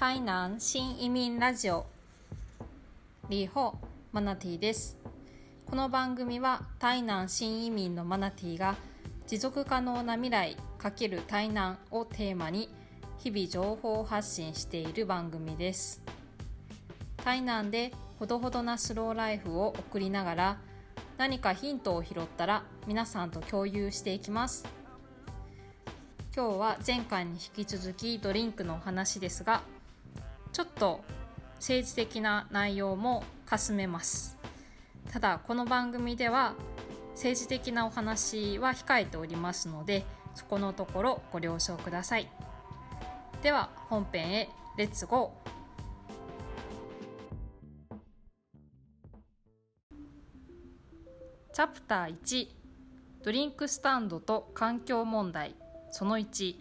台南新移民ラジオ。リーホマナティです。この番組は台南新移民のマナティが持続可能な未来×台南をテーマに日々情報発信している番組です。台南でほどほどなスローライフを送りながら何かヒントを拾ったら皆さんと共有していきます。今日は前回に引き続きドリンクのお話ですがちょっと政治的な内容もかすめます。ただこの番組では政治的なお話は控えておりますのでそこのところご了承ください。では本編へレッツゴー。チャプター1ドリンクスタンドと環境問題。その1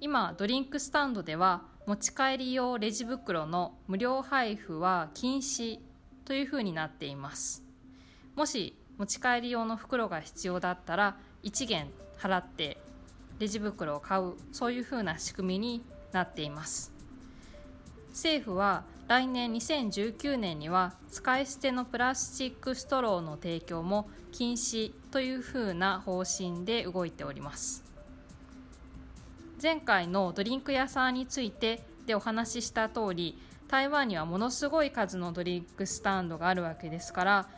今ドリンクスタンドでは持ち帰り用レジ袋の無料配布は禁止というふうになっています。もし持ち帰り用の袋が必要だったら1元払ってレジ袋を買うそういうふうな仕組みになっています。政府は来年2019年には使い捨てのプラスチックストローの提供も禁止というふうな方針で動いております。前回のドリンク屋さんについてでお話しした通り台湾にはものすごい数のドリンクスタンドがあるわけですから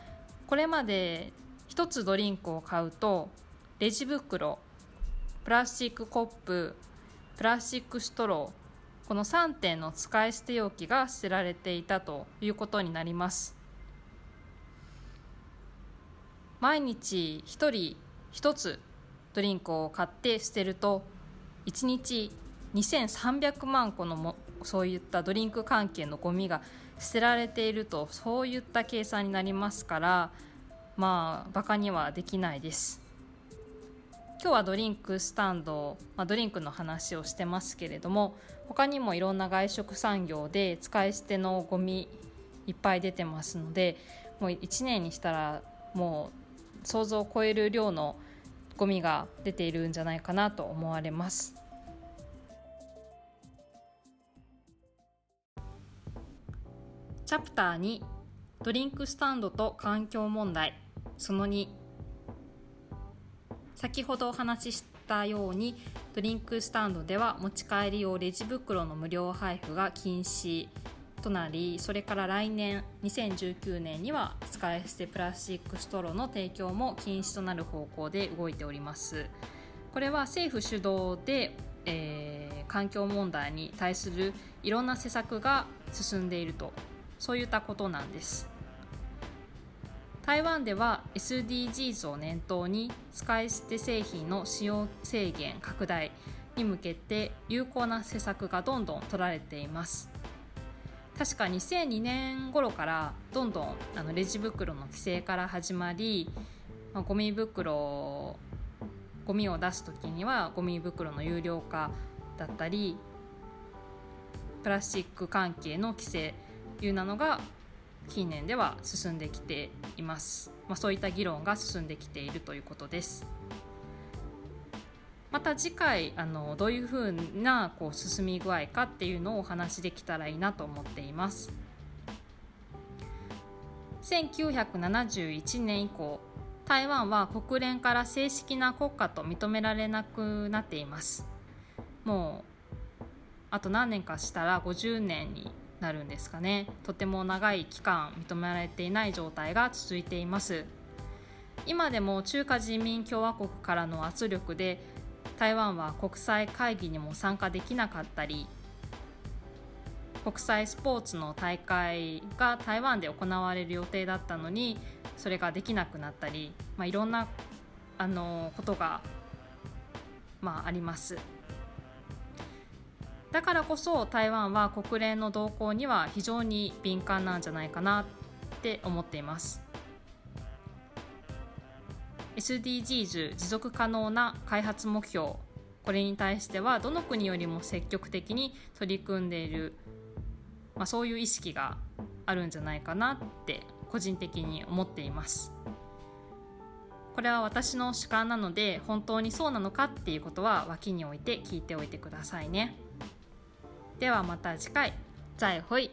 これまで1つドリンクを買うとレジ袋プラスチックコッププラスチックストローこの3点の使い捨て容器が捨てられていたということになります。毎日1人1つドリンクを買って捨てると1日2300万個のもそういったドリンク関係のゴミが捨てられているとそういった計算になりますからまあバカにはできないです。今日はドリンクスタンド、まあ、ドリンクの話をしてますけれども他にもいろんな外食産業で使い捨てのゴミいっぱい出てますのでもう1年にしたらもう想像を超える量のゴミが出ているんじゃないかなと思われます。チャプター2ドリンクスタンドと環境問題。その2先ほどお話ししたようにドリンクスタンドでは持ち帰り用レジ袋の無料配布が禁止。となりそれから来年2019年には使い捨てプラスチックストローの提供も禁止となる方向で動いております。これは政府主導で、えー、環境問題に対するいろんな施策が進んでいるとそういったことなんです。台湾では SDGs を念頭に使い捨て製品の使用制限拡大に向けて有効な施策がどんどん取られています。確か2002年頃からどんどんあのレジ袋の規制から始まり、まあ、ゴミ袋ゴミを出す時にはゴミ袋の有料化だったりプラスチック関係の規制というなのが近年では進んできています、まあ、そういった議論が進んできているということです。また次回あのどういうふうなこう進み具合かっていうのをお話しできたらいいなと思っています。1971年以降台湾は国連から正式な国家と認められなくなっています。もうあと何年かしたら50年になるんですかね。とても長い期間認められていない状態が続いています。今でも中華人民共和国からの圧力で台湾は国際会議にも参加できなかったり国際スポーツの大会が台湾で行われる予定だったのにそれができなくなったり、まあ、いろんなあのことが、まあ、あります。だからこそ台湾は国連の動向には非常に敏感なんじゃないかなって思っています SDGs 持続可能な開発目標。これに対してはどの国よりも積極的に取り組んでいる、まあ、そういう意識があるんじゃないかなって個人的に思っています。これは私の主観なので本当にそうなのかっていうことは脇に置いて聞いておいてくださいね。ではまた次回。再会。